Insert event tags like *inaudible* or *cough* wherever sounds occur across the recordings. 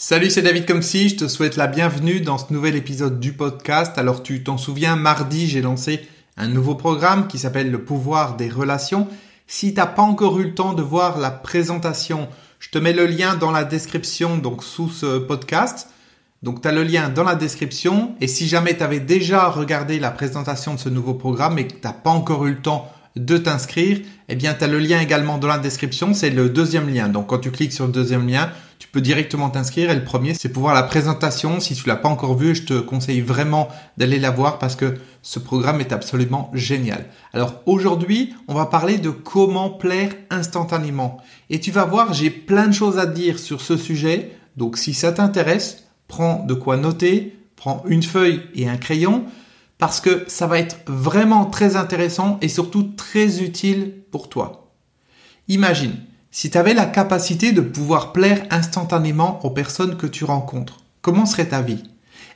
Salut, c'est David Comsi, je te souhaite la bienvenue dans ce nouvel épisode du podcast. Alors tu t'en souviens, mardi j'ai lancé un nouveau programme qui s'appelle le pouvoir des relations. Si t'as pas encore eu le temps de voir la présentation, je te mets le lien dans la description, donc sous ce podcast. Donc tu as le lien dans la description et si jamais tu avais déjà regardé la présentation de ce nouveau programme et que t'as pas encore eu le temps de t'inscrire, eh bien tu as le lien également dans la description, c'est le deuxième lien. Donc quand tu cliques sur le deuxième lien, tu peux directement t'inscrire et le premier c'est pour voir la présentation. Si tu l'as pas encore vu, je te conseille vraiment d'aller la voir parce que ce programme est absolument génial. Alors aujourd'hui, on va parler de comment plaire instantanément. Et tu vas voir, j'ai plein de choses à dire sur ce sujet. Donc si ça t'intéresse, prends de quoi noter, prends une feuille et un crayon parce que ça va être vraiment très intéressant et surtout très utile pour toi. Imagine, si tu avais la capacité de pouvoir plaire instantanément aux personnes que tu rencontres, comment serait ta vie?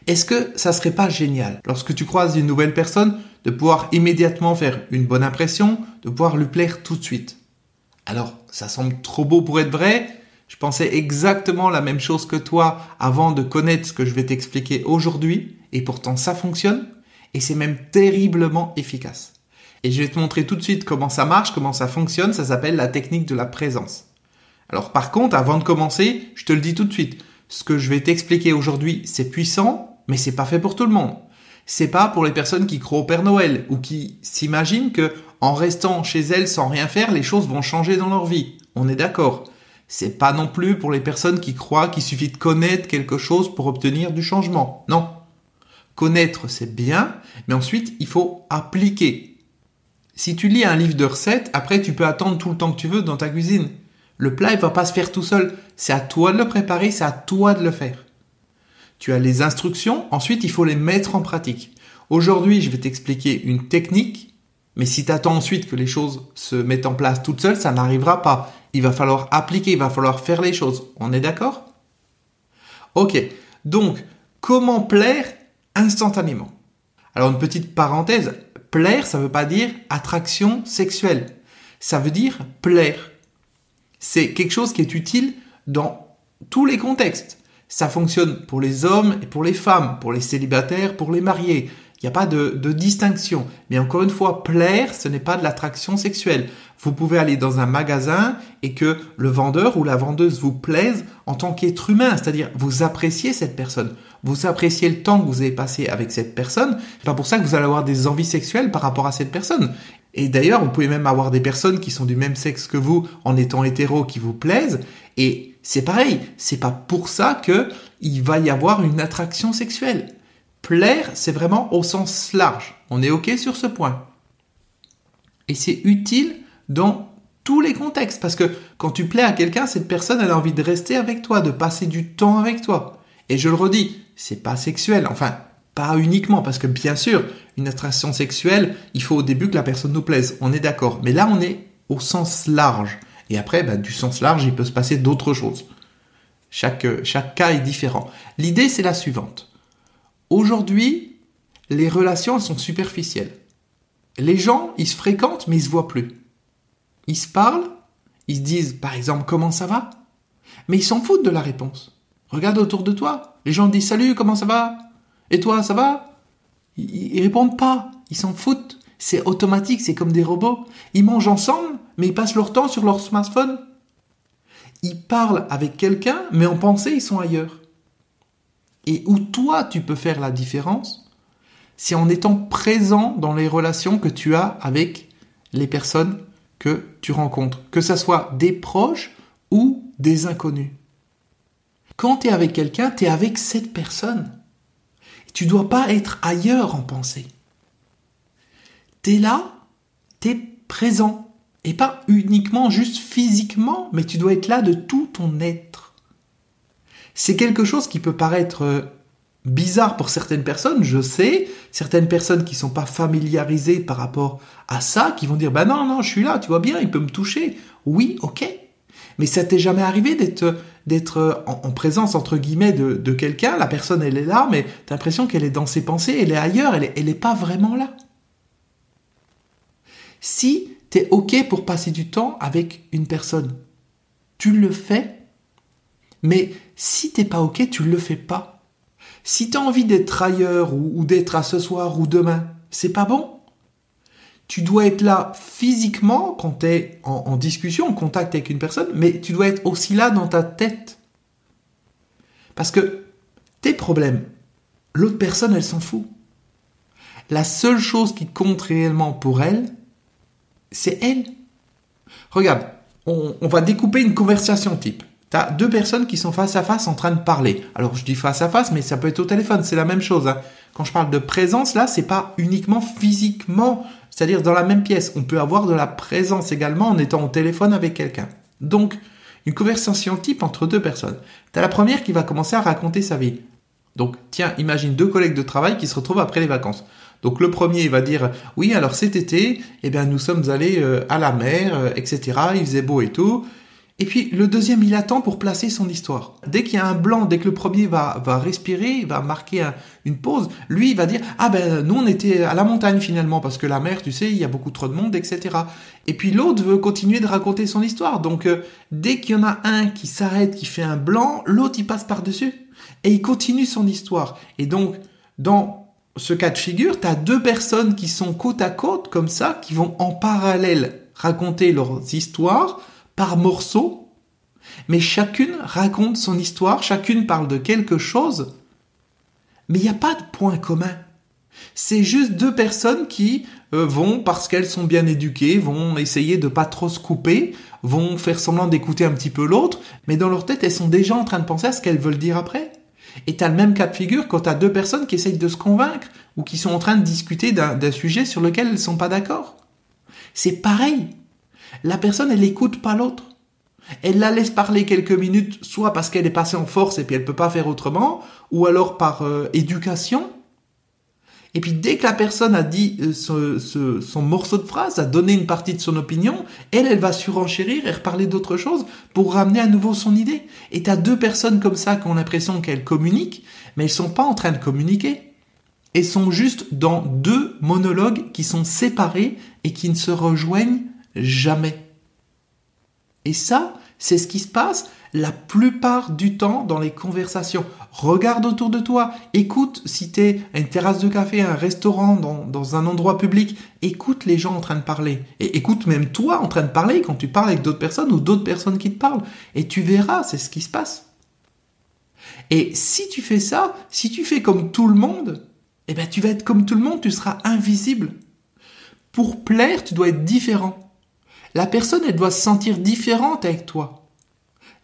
Est-ce que ça serait pas génial, lorsque tu croises une nouvelle personne, de pouvoir immédiatement faire une bonne impression, de pouvoir lui plaire tout de suite? Alors, ça semble trop beau pour être vrai. Je pensais exactement la même chose que toi avant de connaître ce que je vais t'expliquer aujourd'hui, et pourtant ça fonctionne et c'est même terriblement efficace. Et je vais te montrer tout de suite comment ça marche, comment ça fonctionne, ça s'appelle la technique de la présence. Alors par contre, avant de commencer, je te le dis tout de suite, ce que je vais t'expliquer aujourd'hui, c'est puissant, mais c'est pas fait pour tout le monde. C'est pas pour les personnes qui croient au Père Noël ou qui s'imaginent que en restant chez elles sans rien faire, les choses vont changer dans leur vie. On est d'accord. C'est pas non plus pour les personnes qui croient qu'il suffit de connaître quelque chose pour obtenir du changement. Non. Connaître, c'est bien, mais ensuite, il faut appliquer. Si tu lis un livre de recettes, après, tu peux attendre tout le temps que tu veux dans ta cuisine. Le plat, il va pas se faire tout seul. C'est à toi de le préparer, c'est à toi de le faire. Tu as les instructions, ensuite, il faut les mettre en pratique. Aujourd'hui, je vais t'expliquer une technique, mais si tu attends ensuite que les choses se mettent en place toutes seules, ça n'arrivera pas. Il va falloir appliquer, il va falloir faire les choses. On est d'accord? Ok. Donc, comment plaire instantanément? Alors une petite parenthèse, plaire, ça ne veut pas dire attraction sexuelle. Ça veut dire plaire. C'est quelque chose qui est utile dans tous les contextes. Ça fonctionne pour les hommes et pour les femmes, pour les célibataires, pour les mariés. Il n'y a pas de, distinction. Mais encore une fois, plaire, ce n'est pas de l'attraction sexuelle. Vous pouvez aller dans un magasin et que le vendeur ou la vendeuse vous plaise en tant qu'être humain, c'est-à-dire vous appréciez cette personne, vous appréciez le temps que vous avez passé avec cette personne. C'est pas pour ça que vous allez avoir des envies sexuelles par rapport à cette personne. Et d'ailleurs, vous pouvez même avoir des personnes qui sont du même sexe que vous en étant hétéro qui vous plaisent. Et c'est pareil, c'est pas pour ça que il va y avoir une attraction sexuelle. Plaire, c'est vraiment au sens large. On est OK sur ce point. Et c'est utile dans tous les contextes. Parce que quand tu plais à quelqu'un, cette personne elle a envie de rester avec toi, de passer du temps avec toi. Et je le redis, c'est pas sexuel. Enfin, pas uniquement, parce que bien sûr, une attraction sexuelle, il faut au début que la personne nous plaise. On est d'accord. Mais là, on est au sens large. Et après, bah, du sens large, il peut se passer d'autres choses. Chaque, chaque cas est différent. L'idée, c'est la suivante. Aujourd'hui, les relations sont superficielles. Les gens, ils se fréquentent, mais ils se voient plus. Ils se parlent, ils se disent, par exemple, comment ça va? Mais ils s'en foutent de la réponse. Regarde autour de toi. Les gens disent salut, comment ça va? Et toi, ça va? Ils, ils répondent pas. Ils s'en foutent. C'est automatique, c'est comme des robots. Ils mangent ensemble, mais ils passent leur temps sur leur smartphone. Ils parlent avec quelqu'un, mais en pensée, ils sont ailleurs. Et où toi, tu peux faire la différence, c'est en étant présent dans les relations que tu as avec les personnes que tu rencontres, que ce soit des proches ou des inconnus. Quand tu es avec quelqu'un, tu es avec cette personne. Tu dois pas être ailleurs en pensée. Tu es là, tu es présent. Et pas uniquement juste physiquement, mais tu dois être là de tout ton être. C'est quelque chose qui peut paraître euh, bizarre pour certaines personnes, je sais, certaines personnes qui sont pas familiarisées par rapport à ça, qui vont dire bah non non, je suis là, tu vois bien, il peut me toucher. Oui, OK. Mais ça t'est jamais arrivé d'être d'être euh, en, présence entre guillemets de, de quelqu'un, la personne elle est là, mais tu as l'impression qu'elle est dans ses pensées, elle est ailleurs, elle est, elle est pas vraiment là. Si tu es OK pour passer du temps avec une personne, tu le fais Mais si t'es pas ok, tu le fais pas. Si tu as envie d'être ailleurs ou, d'être à ce soir ou demain, c'est pas bon. Tu dois être là physiquement quand tu es en, en discussion, en contact avec une personne, mais tu dois être aussi là dans ta tête. Parce que tes problèmes, l'autre personne, elle s'en fout. La seule chose qui compte réellement pour elle, c'est elle. Regarde, on, va découper une conversation type. Tu as deux personnes qui sont face à face en train de parler. Alors je dis face à face, mais ça peut être au téléphone, c'est la même chose. Hein. Quand je parle de présence, là, c'est pas uniquement physiquement, c'est-à-dire dans la même pièce. On peut avoir de la présence également en étant au téléphone avec quelqu'un. Donc, une conversation type entre deux personnes. Tu as la première qui va commencer à raconter sa vie. Donc, tiens, imagine deux collègues de travail qui se retrouvent après les vacances. Donc le premier va dire oui alors cet été eh bien nous sommes allés euh, à la mer euh, etc il faisait beau et tout et puis le deuxième il attend pour placer son histoire. Dès qu'il y a un blanc dès que le premier va va respirer va marquer une pause lui il va dire ah ben nous on était à la montagne finalement parce que la mer tu sais il y a beaucoup trop de monde etc et puis l'autre veut continuer de raconter son histoire. Donc euh, dès qu'il y en a un qui s'arrête qui fait un blanc l'autre il passe par dessus et il continue son histoire. Et donc dans ce cas de figure, tu as deux personnes qui sont côte à côte comme ça, qui vont en parallèle raconter leurs histoires par morceaux, mais chacune raconte son histoire, chacune parle de quelque chose, mais il n'y a pas de point commun. C'est juste deux personnes qui euh, vont, parce qu'elles sont bien éduquées, vont essayer de pas trop se couper, vont faire semblant d'écouter un petit peu l'autre, mais dans leur tête, elles sont déjà en train de penser à ce qu'elles veulent dire après. Et tu as le même cas de figure quand tu as deux personnes qui essayent de se convaincre ou qui sont en train de discuter d'un sujet sur lequel elles ne sont pas d'accord. C'est pareil. La personne, elle n'écoute pas l'autre. Elle la laisse parler quelques minutes, soit parce qu'elle est passée en force et puis elle peut pas faire autrement, ou alors par euh, éducation, et puis dès que la personne a dit euh, son morceau de phrase, a donné une partie de son opinion, elle, elle va surenchérir et reparler d'autre chose pour ramener à nouveau son idée. Et t'as deux personnes comme ça qui ont l'impression qu'elles communiquent, mais elles sont pas en train de communiquer. Elles sont juste dans deux monologues qui sont séparés et qui ne se rejoignent jamais. Et ça, c'est ce qui se passe la plupart du temps dans les conversations. Regarde autour de toi, écoute si tu es à une terrasse de café, un restaurant, dans, un endroit public, écoute les gens en train de parler. Et écoute même toi en train de parler quand tu parles avec d'autres personnes ou d'autres personnes qui te parlent. Et tu verras, c'est ce qui se passe. Et si tu fais ça, si tu fais comme tout le monde, eh ben tu vas être comme tout le monde, tu seras invisible. Pour plaire, tu dois être différent. La personne, elle doit se sentir différente avec toi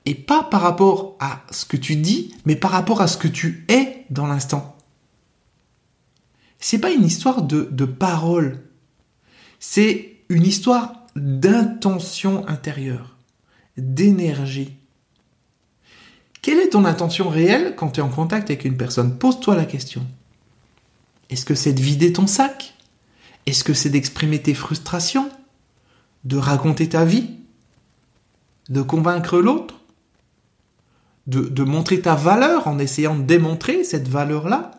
et pas par rapport à ce que tu dis, mais par rapport à ce que tu es dans l'instant. C'est pas une histoire de, de parole, c'est une histoire d'intention intérieure, d'énergie. Quelle est ton intention réelle quand tu es en contact avec une personne? Pose-toi la question. Est-ce que c'est de vider ton sac? Est-ce que c'est d'exprimer tes frustrations? De raconter ta vie De convaincre l'autre de, montrer ta valeur en essayant de démontrer cette valeur-là.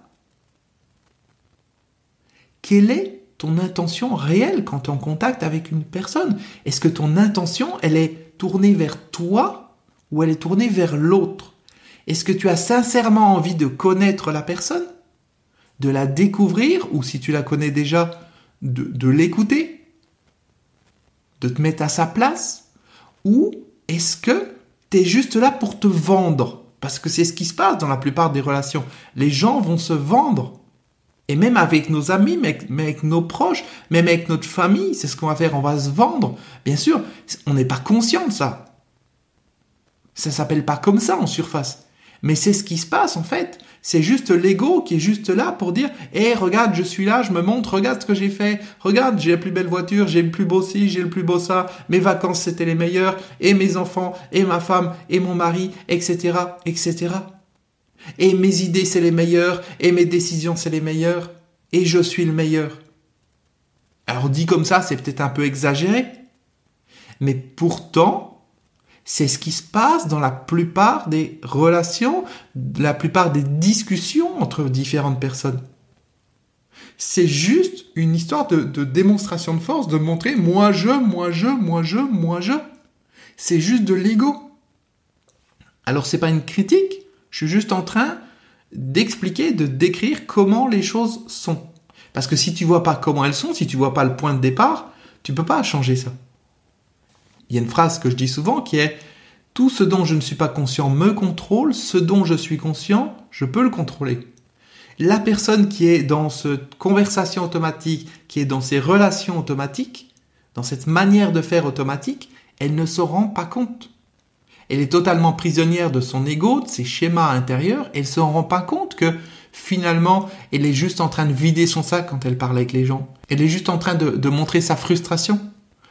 Quelle est ton intention réelle quand tu es en contact avec une personne? Est-ce que ton intention, elle est tournée vers toi ou elle est tournée vers l'autre? Est-ce que tu as sincèrement envie de connaître la personne? De la découvrir? Ou si tu la connais déjà, de, de l'écouter? De te mettre à sa place Ou est-ce que tu es juste là pour te vendre? Parce que c'est ce qui se passe dans la plupart des relations. Les gens vont se vendre. Et même avec nos amis, avec, nos proches, même avec notre famille, c'est ce qu'on va faire, on va se vendre. Bien sûr, on n'est pas conscient de ça. Ça s'appelle pas comme ça en surface. Mais c'est ce qui se passe en fait. C'est juste l'ego qui est juste là pour dire "Eh regarde, je suis là, je me montre, regarde ce que j'ai fait. Regarde, j'ai la plus belle voiture, j'ai le plus beau ci, j'ai le plus beau ça. Mes vacances c'était les meilleures et mes enfants et ma femme et mon mari, etc., etc. Et mes idées c'est les meilleures et mes décisions c'est les meilleures et je suis le meilleur." Alors dit comme ça, c'est peut-être un peu exagéré. Mais pourtant, c'est ce qui se passe dans la plupart des relations, la plupart des discussions entre différentes personnes. C'est juste une histoire de, démonstration de force, de montrer moi je, moi je, moi je, moi je. C'est juste de l'ego. Alors c'est pas une critique, je suis juste en train d'expliquer, de décrire comment les choses sont. Parce que si tu vois pas comment elles sont, si tu vois pas le point de départ, tu peux pas changer ça. Il y a une phrase que je dis souvent qui est tout ce dont je ne suis pas conscient me contrôle, ce dont je suis conscient, je peux le contrôler. La personne qui est dans cette conversation automatique, qui est dans ces relations automatiques, dans cette manière de faire automatique, elle ne se rend pas compte. Elle est totalement prisonnière de son ego, de ses schémas intérieurs, elle se rend pas compte que finalement, elle est juste en train de vider son sac quand elle parle avec les gens. Elle est juste en train de, de montrer sa frustration,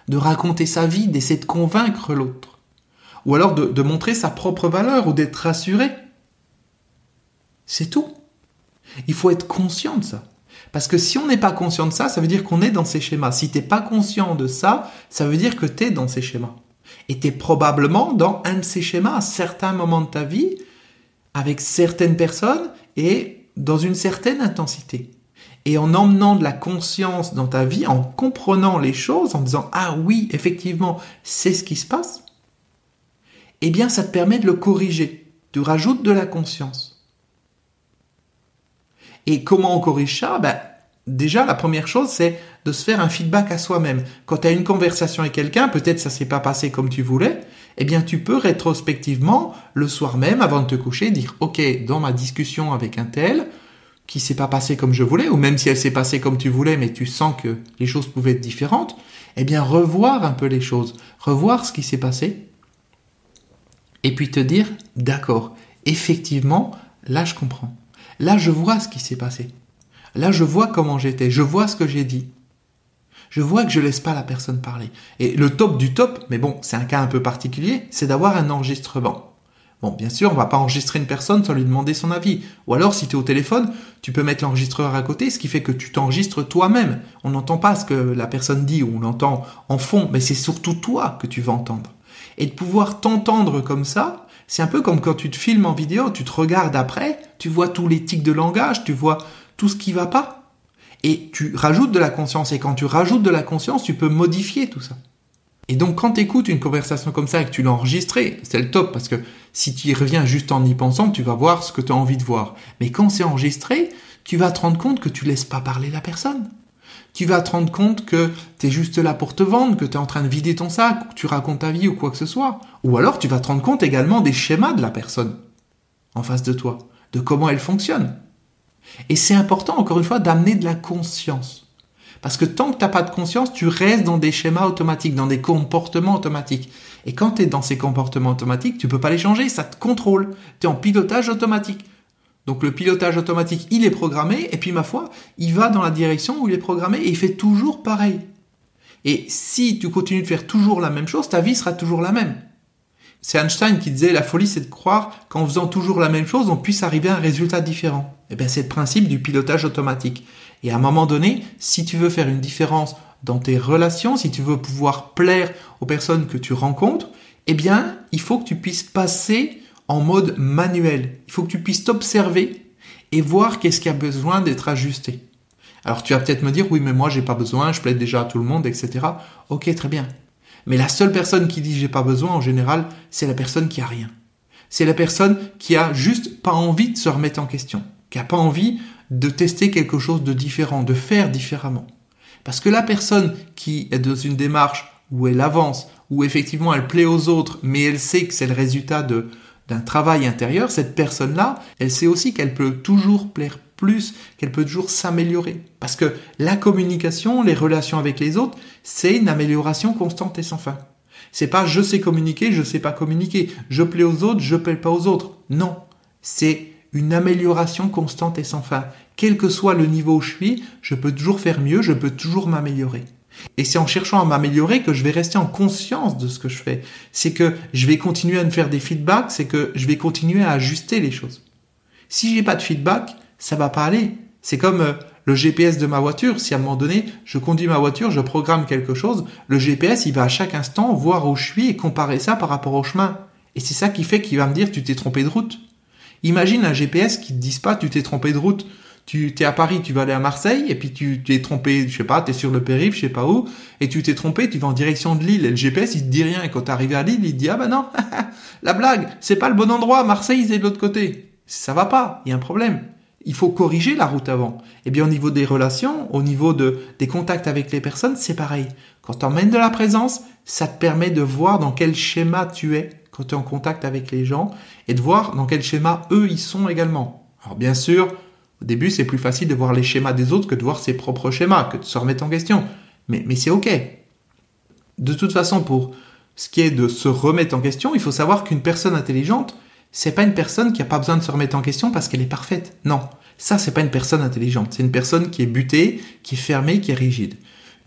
de raconter sa vie, d'essayer de convaincre l'autre. Ou alors de, montrer sa propre valeur ou d'être rassuré. C'est tout. Il faut être conscient de ça. Parce que si on n'est pas conscient de ça, ça veut dire qu'on est dans ces schémas. Si t'es pas conscient de ça, ça veut dire que tu es dans ces schémas. Et tu es probablement dans un de ces schémas à certains moments de ta vie, avec certaines personnes et dans une certaine intensité. Et en emmenant de la conscience dans ta vie, en comprenant les choses, en disant Ah oui, effectivement, c'est ce qui se passe, eh bien ça te permet de le corriger. Tu rajoutes de la conscience. Et comment on corrige ça? Ben, Déjà, la première chose, c'est de se faire un feedback à soi-même. Quand tu as une conversation avec quelqu'un, peut-être ça s'est pas passé comme tu voulais, eh bien tu peux rétrospectivement, le soir même, avant de te coucher, dire OK, dans ma discussion avec un tel, qui s'est pas passé comme je voulais, ou même si elle s'est passée comme tu voulais, mais tu sens que les choses pouvaient être différentes, eh bien revoir un peu les choses, revoir ce qui s'est passé, et puis te dire, d'accord, effectivement, là je comprends. Là je vois ce qui s'est passé. Là, je vois comment j'étais, je vois ce que j'ai dit. Je vois que je laisse pas la personne parler. Et le top du top, mais bon, c'est un cas un peu particulier, c'est d'avoir un enregistrement. Bon, bien sûr, on va pas enregistrer une personne sans lui demander son avis. Ou alors, si tu es au téléphone, tu peux mettre l'enregistreur à côté, ce qui fait que tu t'enregistres toi-même. On n'entend pas ce que la personne dit ou on l'entend en fond, mais c'est surtout toi que tu vas entendre. Et de pouvoir t'entendre comme ça, c'est un peu comme quand tu te filmes en vidéo, tu te regardes après, tu vois tous les tics de langage, tu vois tout ce qui va pas. Et tu rajoutes de la conscience. Et quand tu rajoutes de la conscience, tu peux modifier tout ça. Et donc, quand tu écoutes une conversation comme ça et que tu l'as enregistrée, c'est le top parce que si tu y reviens juste en y pensant, tu vas voir ce que tu as envie de voir. Mais quand c'est enregistré, tu vas te rendre compte que tu laisses pas parler la personne. Tu vas te rendre compte que tu es juste là pour te vendre, que tu es en train de vider ton sac, que tu racontes ta vie ou quoi que ce soit. Ou alors tu vas te rendre compte également des schémas de la personne en face de toi, de comment elle fonctionne. Et c'est important, encore une fois, d'amener de la conscience. Parce que tant que tu n'as pas de conscience, tu restes dans des schémas automatiques, dans des comportements automatiques. Et quand tu es dans ces comportements automatiques, tu peux pas les changer, ça te contrôle. Tu es en pilotage automatique. Donc le pilotage automatique, il est programmé, et puis ma foi, il va dans la direction où il est programmé, et il fait toujours pareil. Et si tu continues de faire toujours la même chose, ta vie sera toujours la même. C'est Einstein qui disait la folie c'est de croire qu'en faisant toujours la même chose, on puisse arriver à un résultat différent. Et eh bien c'est le principe du pilotage automatique. Et à un moment donné, si tu veux faire une différence dans tes relations, si tu veux pouvoir plaire aux personnes que tu rencontres, eh bien, il faut que tu puisses passer en mode manuel. Il faut que tu puisses t'observer et voir qu'est-ce qui a besoin d'être ajusté. Alors tu vas peut-être me dire, oui, mais moi j'ai pas besoin, je plaide déjà à tout le monde, etc. Ok, très bien. Mais la seule personne qui dit j'ai pas besoin, en général, c'est la personne qui a rien. C'est la personne qui a juste pas envie de se remettre en question, qui a pas envie de tester quelque chose de différent, de faire différemment. Parce que la personne qui est dans une démarche où elle avance, où effectivement elle plaît aux autres, mais elle sait que c'est le résultat de, d'un travail intérieur, cette personne-là, elle sait aussi qu'elle peut toujours plaire plus, qu'elle peut toujours s'améliorer. Parce que la communication, les relations avec les autres, c'est une amélioration constante et sans fin. C'est pas je sais communiquer, je sais pas communiquer, je plais aux autres, je plais pas aux autres. Non. C'est une amélioration constante et sans fin. Quel que soit le niveau où je suis, je peux toujours faire mieux, je peux toujours m'améliorer. Et c'est en cherchant à m'améliorer que je vais rester en conscience de ce que je fais. C'est que je vais continuer à me faire des feedbacks, c'est que je vais continuer à ajuster les choses. Si j'ai pas de feedback, ça va pas aller. C'est comme euh, le GPS de ma voiture. Si à un moment donné, je conduis ma voiture, je programme quelque chose, le GPS, il va à chaque instant voir où je suis et comparer ça par rapport au chemin. Et c'est ça qui fait qu'il va me dire tu t'es trompé de route. Imagine un GPS qui te dise pas tu t'es trompé de route. Tu es à Paris, tu vas aller à Marseille, et puis tu t'es trompé, je sais pas, tu es sur le périph', je sais pas où, et tu t'es trompé, tu vas en direction de Lille, et le GPS, il te dit rien, et quand t'es arrivé à Lille, il te dit, ah bah non, *laughs* la blague, c'est pas le bon endroit, Marseille, c'est de l'autre côté. Ça va pas, il y a un problème. Il faut corriger la route avant. Et bien au niveau des relations, au niveau de, des contacts avec les personnes, c'est pareil. Quand tu emmènes de la présence, ça te permet de voir dans quel schéma tu es en contact avec les gens et de voir dans quel schéma eux ils sont également. Alors bien sûr, au début c'est plus facile de voir les schémas des autres que de voir ses propres schémas, que de se remettre en question. Mais, mais c'est ok. De toute façon, pour ce qui est de se remettre en question, il faut savoir qu'une personne intelligente, c'est pas une personne qui a pas besoin de se remettre en question parce qu'elle est parfaite. Non. Ça, c'est pas une personne intelligente. C'est une personne qui est butée, qui est fermée, qui est rigide.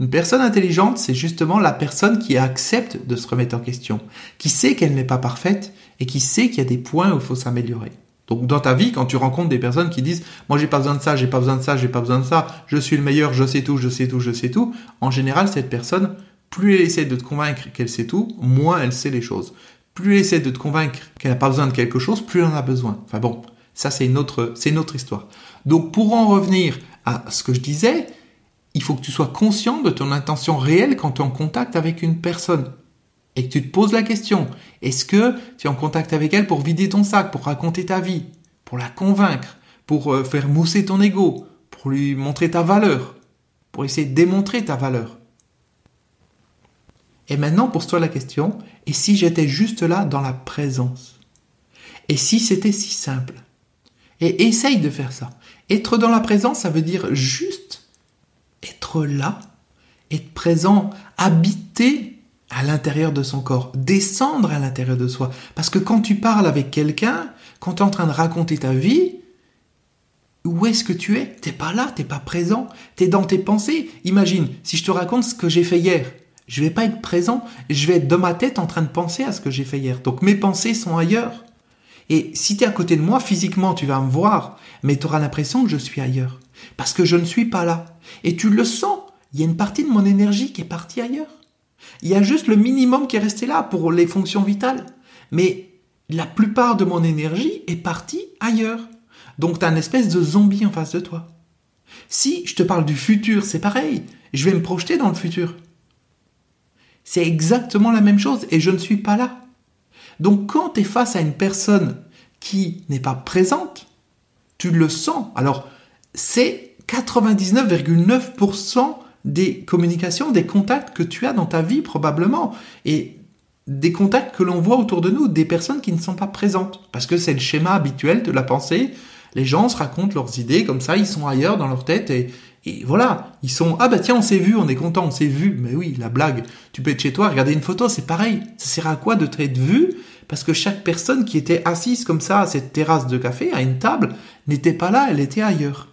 Une personne intelligente, c'est justement la personne qui accepte de se remettre en question, qui sait qu'elle n'est pas parfaite et qui sait qu'il y a des points où il faut s'améliorer. Donc dans ta vie, quand tu rencontres des personnes qui disent moi j'ai pas besoin de ça, j'ai pas besoin de ça, j'ai pas besoin de ça, je suis le meilleur, je sais tout, je sais tout, je sais tout, en général cette personne, plus elle essaie de te convaincre qu'elle sait tout, moins elle sait les choses. Plus elle essaie de te convaincre qu'elle n'a pas besoin de quelque chose, plus elle en a besoin. Enfin bon, ça c'est une autre, c'est une autre histoire. Donc pour en revenir à ce que je disais, il faut que tu sois conscient de ton intention réelle quand tu es en contact avec une personne. Et que tu te poses la question, est-ce que tu es en contact avec elle pour vider ton sac, pour raconter ta vie, pour la convaincre, pour euh, faire mousser ton ego, pour lui montrer ta valeur, pour essayer de démontrer ta valeur? Et maintenant, pose-toi la question, et si j'étais juste là dans la présence? Et si c'était si simple? Et essaye de faire ça. Être dans la présence, ça veut dire juste être là, être présent, habiter à l'intérieur de son corps, descendre à l'intérieur de soi. Parce que quand tu parles avec quelqu'un, quand tu es en train de raconter ta vie, où est-ce que tu es? T'es pas là, t'es pas présent, t'es dans tes pensées. Imagine, si je te raconte ce que j'ai fait hier, je vais pas être présent, je vais être dans ma tête en train de penser à ce que j'ai fait hier. Donc mes pensées sont ailleurs. Et si tu es à côté de moi, physiquement, tu vas me voir, mais tu auras l'impression que je suis ailleurs. Parce que je ne suis pas là. Et tu le sens. Il y a une partie de mon énergie qui est partie ailleurs. Il y a juste le minimum qui est resté là pour les fonctions vitales. Mais la plupart de mon énergie est partie ailleurs. Donc tu as une espèce de zombie en face de toi. Si je te parle du futur, c'est pareil. Je vais me projeter dans le futur. C'est exactement la même chose et je ne suis pas là. Donc quand tu es face à une personne qui n'est pas présente, tu le sens. Alors c'est 99,9% des communications, des contacts que tu as dans ta vie probablement. Et des contacts que l'on voit autour de nous, des personnes qui ne sont pas présentes. Parce que c'est le schéma habituel de la pensée. Les gens se racontent leurs idées comme ça, ils sont ailleurs dans leur tête et, voilà, ils sont ah bah tiens on s'est vu, on est content, on s'est vu. Mais oui, la blague. Tu peux être chez toi, regarder une photo, c'est pareil. Ça sert à quoi de te être vu Parce que chaque personne qui était assise comme ça à cette terrasse de café, à une table, n'était pas là, elle était ailleurs.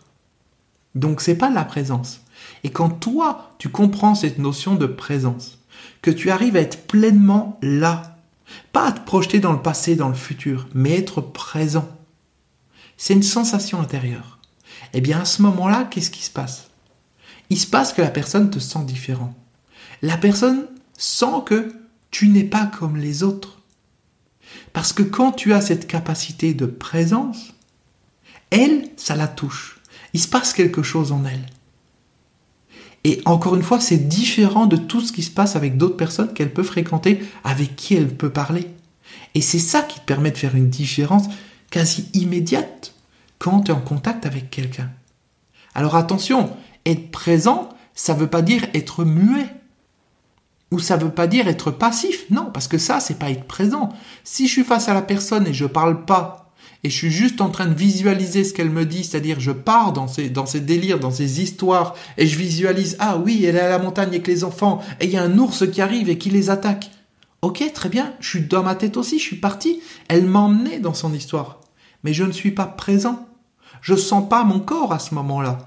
Donc c'est pas la présence. Et quand toi, tu comprends cette notion de présence, que tu arrives à être pleinement là, pas à te projeter dans le passé, dans le futur, mais être présent. C'est une sensation intérieure. Eh bien à ce moment-là, qu'est-ce qui se passe? Il se passe que la personne te sent différent. La personne sent que tu n'es pas comme les autres. Parce que quand tu as cette capacité de présence, elle, ça la touche il se passe quelque chose en elle. Et encore une fois, c'est différent de tout ce qui se passe avec d'autres personnes qu'elle peut fréquenter, avec qui elle peut parler. Et c'est ça qui te permet de faire une différence quasi immédiate quand tu es en contact avec quelqu'un. Alors attention, être présent, ça ne veut pas dire être muet. Ou ça veut pas dire être passif. Non, parce que ça, c'est pas être présent. Si je suis face à la personne et je parle pas et je suis juste en train de visualiser ce qu'elle me dit, c'est-à-dire je pars dans ces, dans ces délires, dans ces histoires, et je visualise, ah oui, elle est à la montagne avec les enfants, et il y a un ours qui arrive et qui les attaque. Ok, très bien, je suis dans ma tête aussi, je suis parti. Elle m'a emmené dans son histoire. Mais je ne suis pas présent. Je sens pas mon corps à ce moment-là.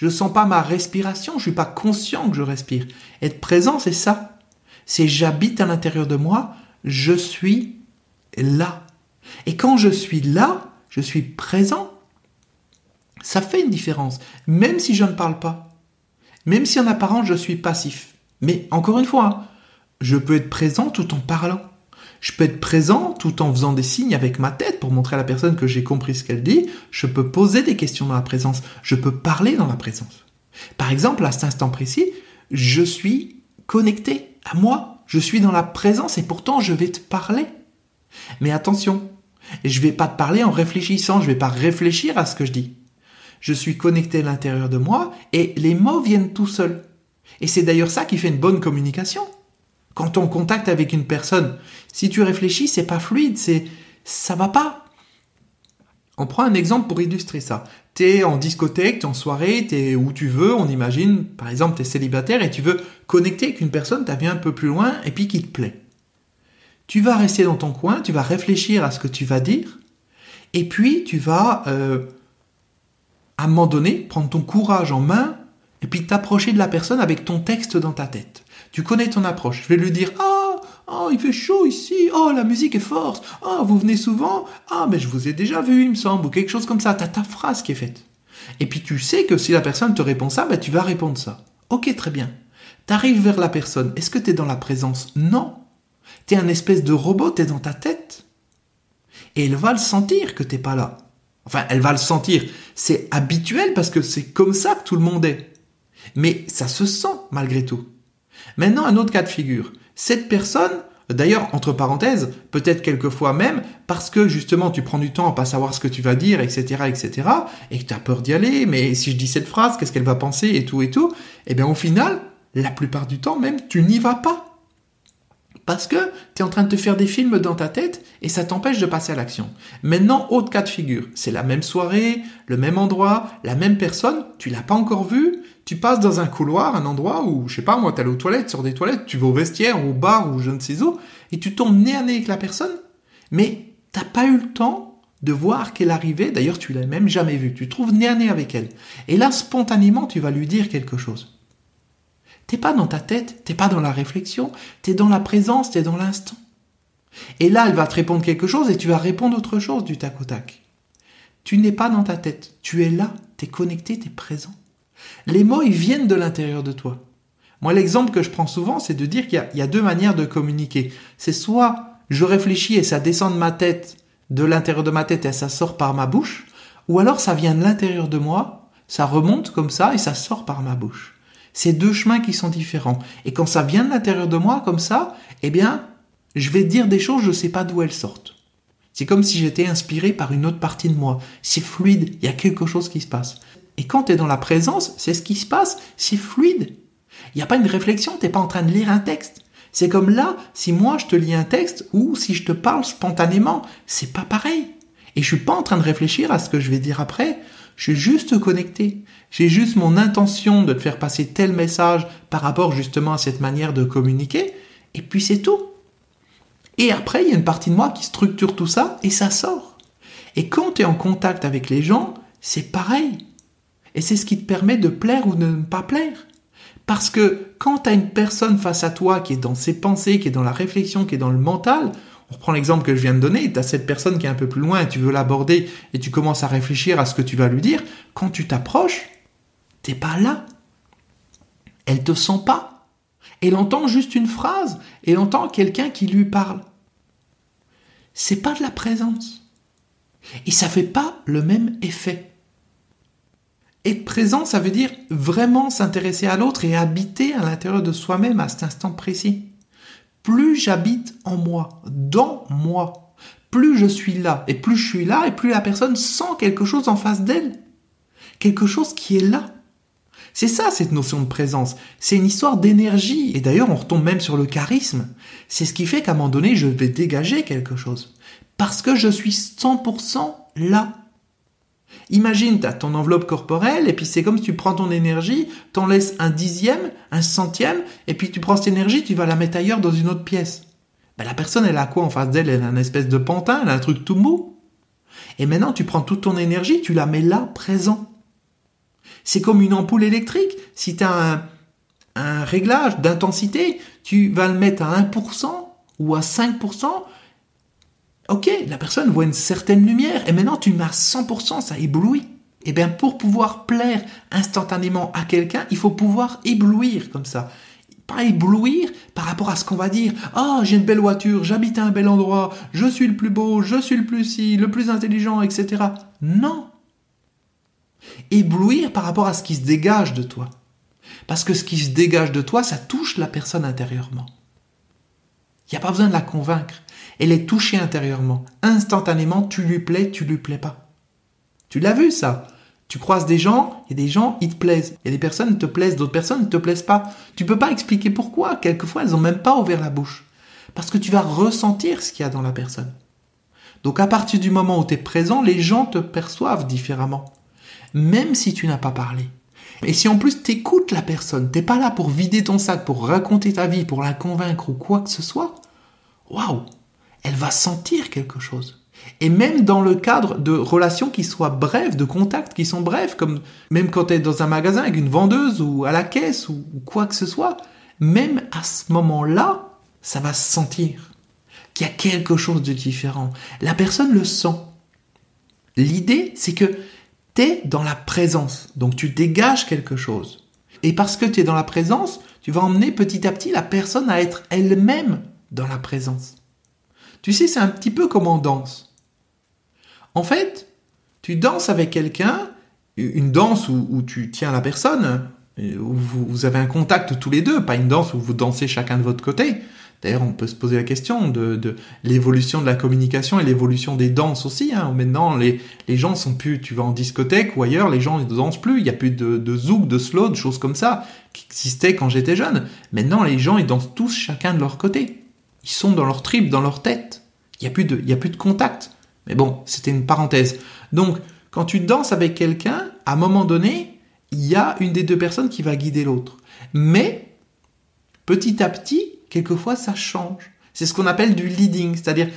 Je sens pas ma respiration, je suis pas conscient que je respire. Être présent, c'est ça. C'est j'habite à l'intérieur de moi, je suis là. Et quand je suis là, je suis présent, ça fait une différence, même si je ne parle pas. Même si en apparence je suis passif. Mais encore une fois, je peux être présent tout en parlant. Je peux être présent tout en faisant des signes avec ma tête pour montrer à la personne que j'ai compris ce qu'elle dit. Je peux poser des questions dans la présence. Je peux parler dans la présence. Par exemple, à cet instant précis, je suis connecté à moi. Je suis dans la présence et pourtant je vais te parler. Mais attention, je ne vais pas te parler en réfléchissant, je ne vais pas réfléchir à ce que je dis. Je suis connecté à l'intérieur de moi et les mots viennent tout seuls. Et c'est d'ailleurs ça qui fait une bonne communication. Quand on contacte avec une personne, si tu réfléchis, c'est pas fluide, c'est ça va pas. On prend un exemple pour illustrer ça. Tu es en discothèque, es en soirée, es où tu veux, on imagine, par exemple, tu es célibataire et tu veux connecter avec une personne, as vu un peu plus loin et puis qui te plaît. Tu vas rester dans ton coin, tu vas réfléchir à ce que tu vas dire, et puis tu vas, euh, à un moment donné, prendre ton courage en main et puis t'approcher de la personne avec ton texte dans ta tête. Tu connais ton approche. Je vais lui dire Ah, oh, il fait chaud ici. Oh, la musique est forte. Ah, vous venez souvent. Ah, mais je vous ai déjà vu, il me semble, ou quelque chose comme ça. T'as ta phrase qui est faite. Et puis tu sais que si la personne te répond ça, ben, tu vas répondre ça. Ok, très bien. T'arrives vers la personne. Est-ce que t'es dans la présence? Non. T'es un espèce de robot, t'es dans ta tête. Et elle va le sentir que t'es pas là. Enfin, elle va le sentir. C'est habituel parce que c'est comme ça que tout le monde est. Mais ça se sent malgré tout. Maintenant, un autre cas de figure. Cette personne, d'ailleurs, entre parenthèses, peut-être quelquefois même, parce que justement tu prends du temps à pas savoir ce que tu vas dire, etc., etc., et que tu as peur d'y aller, mais si je dis cette phrase, qu'est-ce qu'elle va penser, et tout, et tout, eh bien au final, la plupart du temps même, tu n'y vas pas. Parce que tu es en train de te faire des films dans ta tête et ça t'empêche de passer à l'action. Maintenant, autre cas de figure. C'est la même soirée, le même endroit, la même personne, tu l'as pas encore vue, tu passes dans un couloir, un endroit où, je sais pas moi, t'es allé aux toilettes, sur des toilettes, tu vas au vestiaire, au bar ou je ne sais où, et tu tombes nez à nez avec la personne, mais t'as pas eu le temps de voir qu'elle arrivait, d'ailleurs tu l'as même jamais vue, tu trouves nez à nez avec elle. Et là, spontanément, tu vas lui dire quelque chose. T'es pas dans ta tête, t'es pas dans la réflexion, t'es dans la présence, t'es dans l'instant. Et là, elle va te répondre quelque chose et tu vas répondre autre chose du tac au tac. Tu n'es pas dans ta tête, tu es là, t'es connecté, t'es présent. Les mots, ils viennent de l'intérieur de toi. Moi, l'exemple que je prends souvent, c'est de dire qu'il y, a deux manières de communiquer. C'est soit je réfléchis et ça descend de ma tête, de l'intérieur de ma tête et ça sort par ma bouche, ou alors ça vient de l'intérieur de moi, ça remonte comme ça et ça sort par ma bouche. C'est deux chemins qui sont différents. Et quand ça vient de l'intérieur de moi comme ça, eh bien, je vais dire des choses, je ne sais pas d'où elles sortent. C'est comme si j'étais inspiré par une autre partie de moi. C'est fluide, il y a quelque chose qui se passe. Et quand tu es dans la présence, c'est ce qui se passe, c'est fluide. Il n'y a pas une réflexion, tu n'es pas en train de lire un texte. C'est comme là, si moi je te lis un texte ou si je te parle spontanément, c'est pas pareil. Et je suis pas en train de réfléchir à ce que je vais dire après, je suis juste connecté. J'ai juste mon intention de te faire passer tel message par rapport justement à cette manière de communiquer, et puis c'est tout. Et après, il y a une partie de moi qui structure tout ça et ça sort. Et quand tu es en contact avec les gens, c'est pareil. Et c'est ce qui te permet de plaire ou de ne pas plaire. Parce que quand tu as une personne face à toi qui est dans ses pensées, qui est dans la réflexion, qui est dans le mental, on reprend l'exemple que je viens de donner, tu as cette personne qui est un peu plus loin et tu veux l'aborder et tu commences à réfléchir à ce que tu vas lui dire, quand tu t'approches, t'es pas là. Elle te sent pas. Elle entend juste une phrase, elle entend quelqu'un qui lui parle. C'est pas de la présence. Et ça fait pas le même effet. Être présent, ça veut dire vraiment s'intéresser à l'autre et habiter à l'intérieur de soi-même à cet instant précis. Plus j'habite en moi, dans moi, plus je suis là, et plus je suis là, et plus la personne sent quelque chose en face d'elle. Quelque chose qui est là. C'est ça cette notion de présence. C'est une histoire d'énergie. Et d'ailleurs, on retombe même sur le charisme. C'est ce qui fait qu'à un moment donné, je vais dégager quelque chose. Parce que je suis 100% là. Imagine, tu as ton enveloppe corporelle, et puis c'est comme si tu prends ton énergie, t'en laisses un dixième, un centième, et puis tu prends cette énergie, tu vas la mettre ailleurs dans une autre pièce. Ben, la personne, elle a quoi en face d'elle? Elle a une espèce de pantin, elle a un truc tout mou. Et maintenant, tu prends toute ton énergie, tu la mets là, présent. C'est comme une ampoule électrique. Si tu as un, réglage d'intensité, tu vas le mettre à 1% ou à 5%, Ok, la personne voit une certaine lumière et maintenant tu mets à 100%, ça éblouit. Eh bien, pour pouvoir plaire instantanément à quelqu'un, il faut pouvoir éblouir comme ça. Pas éblouir par rapport à ce qu'on va dire. Ah, oh, j'ai une belle voiture, j'habite à un bel endroit, je suis le plus beau, je suis le plus si, le plus intelligent, etc. Non. Éblouir par rapport à ce qui se dégage de toi. Parce que ce qui se dégage de toi, ça touche la personne intérieurement. Il n'y a pas besoin de la convaincre. Elle est touchée intérieurement. Instantanément, tu lui plais, tu lui plais pas. Tu l'as vu ça Tu croises des gens, et des gens, ils te plaisent. A des personnes te plaisent, d'autres personnes ne te plaisent pas. Tu peux pas expliquer pourquoi. Quelquefois, elles n'ont même pas ouvert la bouche. Parce que tu vas ressentir ce qu'il y a dans la personne. Donc à partir du moment où tu es présent, les gens te perçoivent différemment. Même si tu n'as pas parlé. Et si en plus t'écoutes la personne, t'es pas là pour vider ton sac, pour raconter ta vie, pour la convaincre ou quoi que ce soit, waouh, elle va sentir quelque chose. Et même dans le cadre de relations qui soient brèves, de contacts qui sont brefs, comme même quand tu es dans un magasin avec une vendeuse ou à la caisse ou, ou quoi que ce soit, même à ce moment-là, ça va se sentir qu'il y a quelque chose de différent. La personne le sent. L'idée, c'est que dans la présence. Donc tu dégages quelque chose. Et parce que tu es dans la présence, tu vas emmener petit à petit la personne à être elle-même dans la présence. Tu sais, c'est un petit peu comme on danse. En fait, tu danses avec quelqu'un, une danse où, tu tiens la personne, où vous, avez un contact tous les deux, pas une danse où vous dansez chacun de votre côté. D'ailleurs, on peut se poser la question de, l'évolution de la communication et l'évolution des danses aussi. Hein. Maintenant, les, les gens sont plus, tu vas en discothèque ou ailleurs, les gens ne dansent plus. Il n'y a plus de, zouk, de slow, de choses comme ça qui existaient quand j'étais jeune. Maintenant, les gens, ils dansent tous chacun de leur côté. Ils sont dans leur trip, dans leur tête. Il n'y a plus de contact. Mais bon, c'était une parenthèse. Donc, quand tu danses avec quelqu'un, à un moment donné, il y a une des deux personnes qui va guider l'autre. Mais, petit à petit, quelquefois ça change. C'est ce qu'on appelle du leading, c'est-à-dire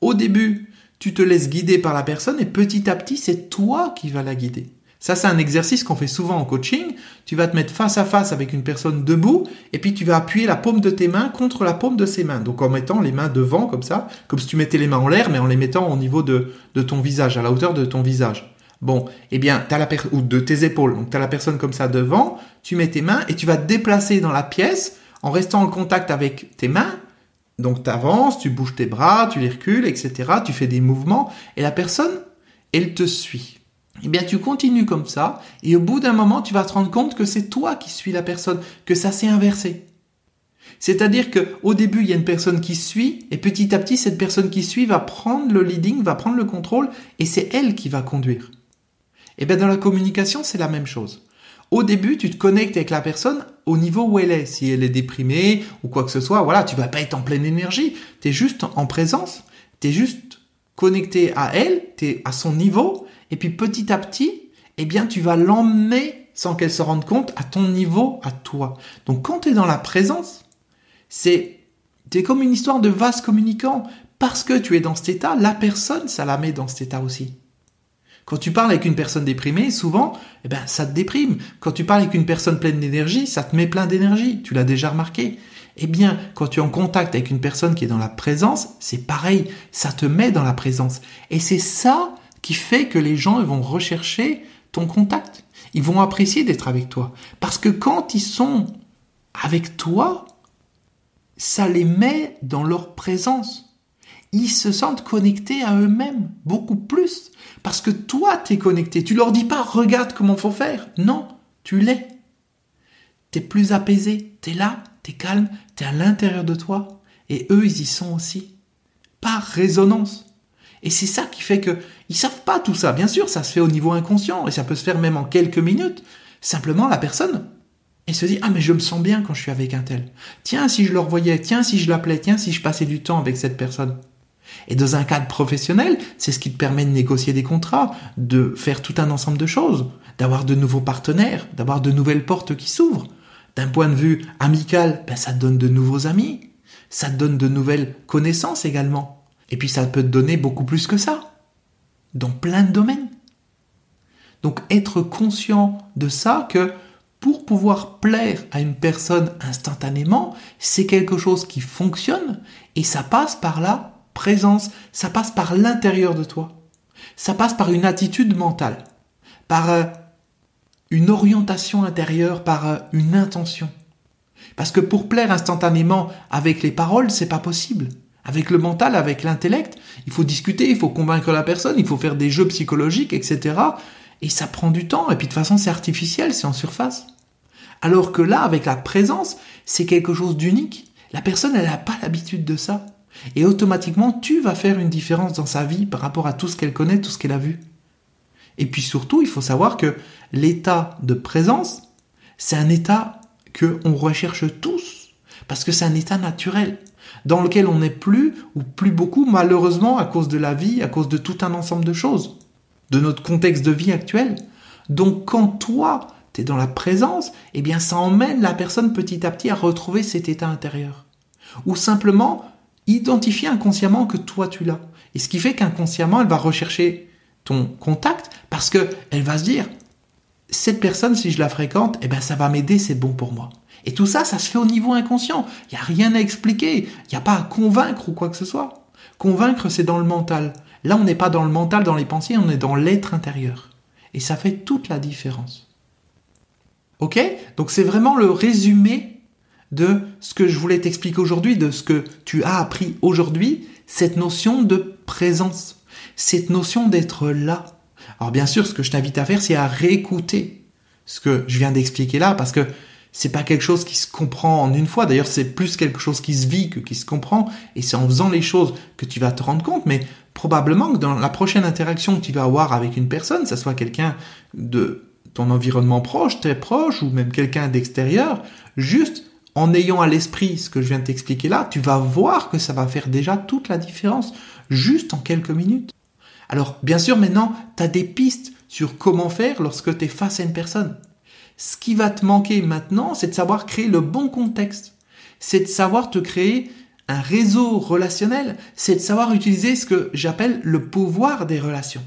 au début, tu te laisses guider par la personne et petit à petit, c'est toi qui vas la guider. Ça, c'est un exercice qu'on fait souvent en coaching. Tu vas te mettre face à face avec une personne debout et puis tu vas appuyer la paume de tes mains contre la paume de ses mains. Donc en mettant les mains devant comme ça, comme si tu mettais les mains en l'air, mais en les mettant au niveau de, ton visage, à la hauteur de ton visage. Bon, eh bien, as la ou de tes épaules. Donc tu as la personne comme ça devant, tu mets tes mains et tu vas te déplacer dans la pièce en restant en contact avec tes mains. Donc tu avances, tu bouges tes bras, tu les recules, etc. Tu fais des mouvements et la personne, elle te suit. Eh bien, tu continues comme ça et au bout d'un moment, tu vas te rendre compte que c'est toi qui suis la personne, que ça s'est inversé. C'est-à-dire que au début, il y a une personne qui suit et petit à petit, cette personne qui suit va prendre le leading, va prendre le contrôle et c'est elle qui va conduire. Eh bien, dans la communication, c'est la même chose. Au début, tu te connectes avec la personne au niveau où elle est. Si elle est déprimée ou quoi que ce soit, voilà, tu vas pas être en pleine énergie. Tu es juste en présence. Tu es juste connecté à elle, tu es à son niveau. Et puis petit à petit, eh bien, tu vas l'emmener sans qu'elle se rende compte à ton niveau, à toi. Donc quand tu es dans la présence, c'est es comme une histoire de vase communicant. Parce que tu es dans cet état, la personne, ça la met dans cet état aussi. Quand tu parles avec une personne déprimée, souvent, eh ben, ça te déprime. Quand tu parles avec une personne pleine d'énergie, ça te met plein d'énergie. Tu l'as déjà remarqué. Eh bien, quand tu es en contact avec une personne qui est dans la présence, c'est pareil. Ça te met dans la présence. Et c'est ça qui fait que les gens vont rechercher ton contact. Ils vont apprécier d'être avec toi. Parce que quand ils sont avec toi, ça les met dans leur présence ils se sentent connectés à eux-mêmes beaucoup plus. Parce que toi, tu es connecté. Tu leur dis pas, regarde comment faut faire. Non, tu l'es. Tu es plus apaisé. Tu es là, tu es calme, tu es à l'intérieur de toi. Et eux, ils y sont aussi. Par résonance. Et c'est ça qui fait que ils savent pas tout ça. Bien sûr, ça se fait au niveau inconscient et ça peut se faire même en quelques minutes. Simplement, la personne, elle se dit, ah, mais je me sens bien quand je suis avec un tel. Tiens, si je le revoyais, tiens, si je l'appelais, tiens, si je passais du temps avec cette personne. Et dans un cadre professionnel, c'est ce qui te permet de négocier des contrats, de faire tout un ensemble de choses, d'avoir de nouveaux partenaires, d'avoir de nouvelles portes qui s'ouvrent. D'un point de vue amical, ben ça te donne de nouveaux amis, ça te donne de nouvelles connaissances également. Et puis ça peut te donner beaucoup plus que ça, dans plein de domaines. Donc être conscient de ça que pour pouvoir plaire à une personne instantanément, c'est quelque chose qui fonctionne et ça passe par là présence, ça passe par l'intérieur de toi. Ça passe par une attitude mentale, par euh, une orientation intérieure, par euh, une intention. Parce que pour plaire instantanément avec les paroles, c'est pas possible. Avec le mental, avec l'intellect, il faut discuter, il faut convaincre la personne, il faut faire des jeux psychologiques, etc. Et ça prend du temps. Et puis de toute façon, c'est artificiel, c'est en surface. Alors que là, avec la présence, c'est quelque chose d'unique. La personne, elle n'a pas l'habitude de ça. Et automatiquement, tu vas faire une différence dans sa vie par rapport à tout ce qu'elle connaît, tout ce qu'elle a vu. Et puis surtout, il faut savoir que l'état de présence, c'est un état que on recherche tous, parce que c'est un état naturel, dans lequel on n'est plus, ou plus beaucoup, malheureusement, à cause de la vie, à cause de tout un ensemble de choses, de notre contexte de vie actuel. Donc quand toi, tu es dans la présence, eh bien ça emmène la personne petit à petit à retrouver cet état intérieur. Ou simplement identifier inconsciemment que toi tu l'as. Et ce qui fait qu'inconsciemment, elle va rechercher ton contact parce que elle va se dire cette personne si je la fréquente, eh ben ça va m'aider, c'est bon pour moi. Et tout ça, ça se fait au niveau inconscient. Il n'y a rien à expliquer, il n'y a pas à convaincre ou quoi que ce soit. Convaincre, c'est dans le mental. Là, on n'est pas dans le mental, dans les pensées, on est dans l'être intérieur. Et ça fait toute la différence. Ok? Donc c'est vraiment le résumé de ce que je voulais t'expliquer aujourd'hui, de ce que tu as appris aujourd'hui, cette notion de présence, cette notion d'être là. Alors bien sûr, ce que je t'invite à faire, c'est à réécouter ce que je viens d'expliquer là, parce que c'est pas quelque chose qui se comprend en une fois. D'ailleurs, c'est plus quelque chose qui se vit que qui se comprend. Et c'est en faisant les choses que tu vas te rendre compte. Mais probablement que dans la prochaine interaction que tu vas avoir avec une personne, ça soit quelqu'un de ton environnement proche, très proche, ou même quelqu'un d'extérieur, juste en ayant à l'esprit ce que je viens de t'expliquer là, tu vas voir que ça va faire déjà toute la différence, juste en quelques minutes. Alors, bien sûr, maintenant, tu as des pistes sur comment faire lorsque tu es face à une personne. Ce qui va te manquer maintenant, c'est de savoir créer le bon contexte. C'est de savoir te créer un réseau relationnel. C'est de savoir utiliser ce que j'appelle le pouvoir des relations.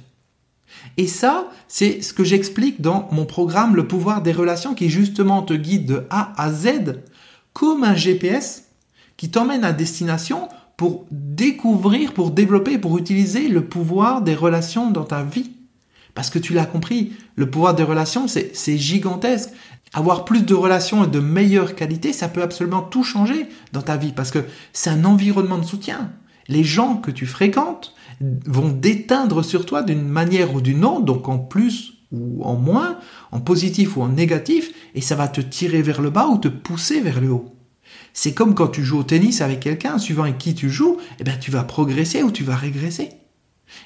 Et ça, c'est ce que j'explique dans mon programme Le pouvoir des relations qui justement te guide de A à Z comme un GPS qui t'emmène à destination pour découvrir, pour développer, pour utiliser le pouvoir des relations dans ta vie. Parce que tu l'as compris, le pouvoir des relations, c'est gigantesque. Avoir plus de relations et de meilleure qualité, ça peut absolument tout changer dans ta vie parce que c'est un environnement de soutien. Les gens que tu fréquentes vont déteindre sur toi d'une manière ou d'une autre, donc en plus ou en moins, en positif ou en négatif, et ça va te tirer vers le bas ou te pousser vers le haut. C'est comme quand tu joues au tennis avec quelqu'un, suivant avec qui tu joues, eh bien tu vas progresser ou tu vas régresser.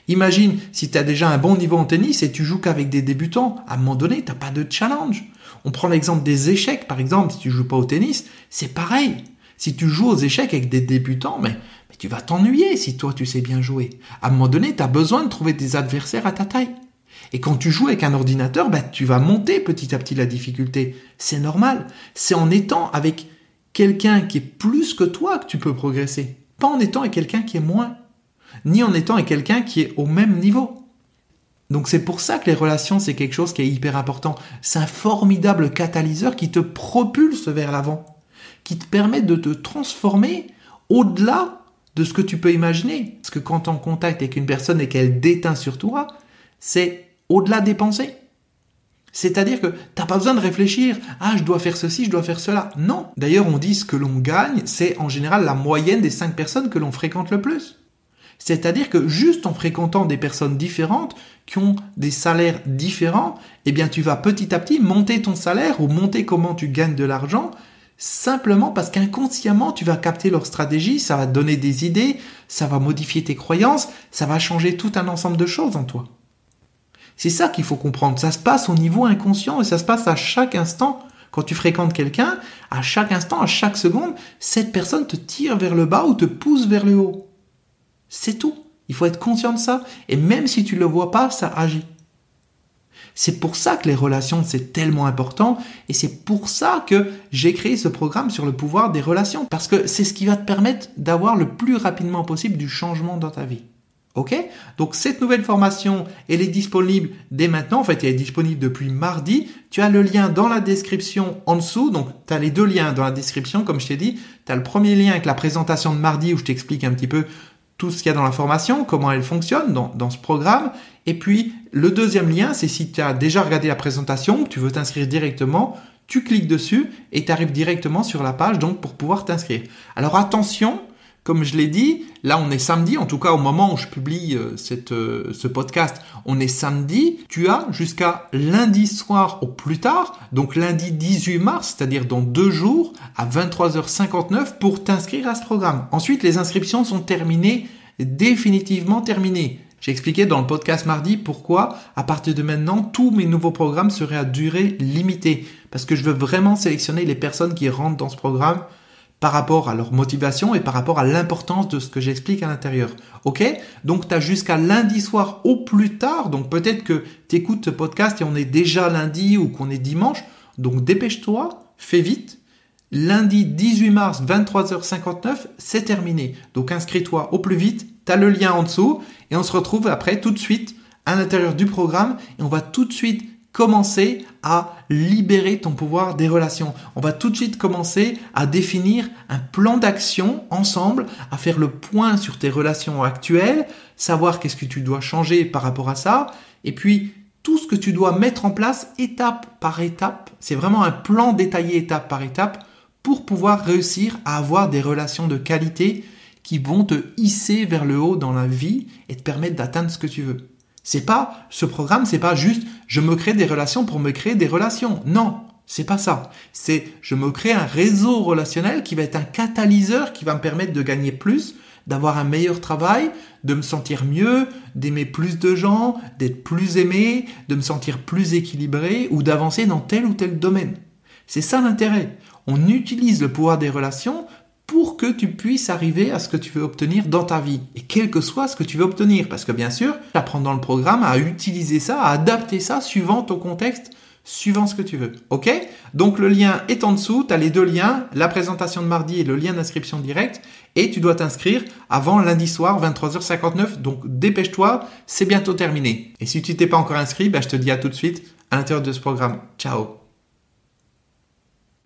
Imagine si tu as déjà un bon niveau en tennis et tu joues qu'avec des débutants, à un moment donné, tu n'as pas de challenge. On prend l'exemple des échecs, par exemple, si tu joues pas au tennis, c'est pareil. Si tu joues aux échecs avec des débutants, mais, mais tu vas t'ennuyer si toi tu sais bien jouer. À un moment donné, tu as besoin de trouver des adversaires à ta taille. Et quand tu joues avec un ordinateur, bah, tu vas monter petit à petit la difficulté. C'est normal. C'est en étant avec quelqu'un qui est plus que toi que tu peux progresser. Pas en étant avec quelqu'un qui est moins. Ni en étant avec quelqu'un qui est au même niveau. Donc c'est pour ça que les relations, c'est quelque chose qui est hyper important. C'est un formidable catalyseur qui te propulse vers l'avant, qui te permet de te transformer au-delà de ce que tu peux imaginer. Parce que quand tu es en contact avec une personne et qu'elle déteint sur toi, c'est au-delà des pensées. C'est-à-dire que t'as pas besoin de réfléchir, ah je dois faire ceci, je dois faire cela. Non. D'ailleurs, on dit ce que l'on gagne, c'est en général la moyenne des cinq personnes que l'on fréquente le plus. C'est-à-dire que juste en fréquentant des personnes différentes, qui ont des salaires différents, eh bien tu vas petit à petit monter ton salaire ou monter comment tu gagnes de l'argent, simplement parce qu'inconsciemment tu vas capter leur stratégie, ça va te donner des idées, ça va modifier tes croyances, ça va changer tout un ensemble de choses en toi. C'est ça qu'il faut comprendre. Ça se passe au niveau inconscient et ça se passe à chaque instant. Quand tu fréquentes quelqu'un, à chaque instant, à chaque seconde, cette personne te tire vers le bas ou te pousse vers le haut. C'est tout. Il faut être conscient de ça. Et même si tu ne le vois pas, ça agit. C'est pour ça que les relations, c'est tellement important. Et c'est pour ça que j'ai créé ce programme sur le pouvoir des relations. Parce que c'est ce qui va te permettre d'avoir le plus rapidement possible du changement dans ta vie. Ok Donc cette nouvelle formation, elle est disponible dès maintenant. En fait, elle est disponible depuis mardi. Tu as le lien dans la description en dessous. Donc, tu as les deux liens dans la description, comme je t'ai dit. Tu as le premier lien avec la présentation de mardi où je t'explique un petit peu tout ce qu'il y a dans la formation, comment elle fonctionne dans, dans ce programme. Et puis, le deuxième lien, c'est si tu as déjà regardé la présentation, tu veux t'inscrire directement, tu cliques dessus et tu arrives directement sur la page donc pour pouvoir t'inscrire. Alors attention, comme je l'ai dit, là on est samedi, en tout cas au moment où je publie euh, euh, ce podcast, on est samedi. Tu as jusqu'à lundi soir au plus tard, donc lundi 18 mars, c'est-à-dire dans deux jours, à 23h59 pour t'inscrire à ce programme. Ensuite, les inscriptions sont terminées, définitivement terminées. J'ai expliqué dans le podcast mardi pourquoi, à partir de maintenant, tous mes nouveaux programmes seraient à durée limitée. Parce que je veux vraiment sélectionner les personnes qui rentrent dans ce programme par rapport à leur motivation et par rapport à l'importance de ce que j'explique à l'intérieur. Ok? Donc tu as jusqu'à lundi soir au plus tard, donc peut-être que tu écoutes ce podcast et on est déjà lundi ou qu'on est dimanche, donc dépêche-toi, fais vite. Lundi 18 mars, 23h59, c'est terminé. Donc inscris-toi au plus vite, tu as le lien en dessous et on se retrouve après tout de suite à l'intérieur du programme et on va tout de suite commencer à libérer ton pouvoir des relations. On va tout de suite commencer à définir un plan d'action ensemble, à faire le point sur tes relations actuelles, savoir qu'est-ce que tu dois changer par rapport à ça, et puis tout ce que tu dois mettre en place étape par étape. C'est vraiment un plan détaillé étape par étape pour pouvoir réussir à avoir des relations de qualité qui vont te hisser vers le haut dans la vie et te permettre d'atteindre ce que tu veux. C'est pas, ce programme, c'est pas juste je me crée des relations pour me créer des relations. Non, c'est pas ça. C'est je me crée un réseau relationnel qui va être un catalyseur qui va me permettre de gagner plus, d'avoir un meilleur travail, de me sentir mieux, d'aimer plus de gens, d'être plus aimé, de me sentir plus équilibré ou d'avancer dans tel ou tel domaine. C'est ça l'intérêt. On utilise le pouvoir des relations pour que tu puisses arriver à ce que tu veux obtenir dans ta vie. Et quel que soit ce que tu veux obtenir. Parce que bien sûr, tu apprends dans le programme à utiliser ça, à adapter ça suivant ton contexte, suivant ce que tu veux. Ok? Donc le lien est en dessous, tu as les deux liens, la présentation de mardi et le lien d'inscription direct. Et tu dois t'inscrire avant lundi soir, 23h59. Donc dépêche-toi, c'est bientôt terminé. Et si tu t'es pas encore inscrit, bah, je te dis à tout de suite à l'intérieur de ce programme. Ciao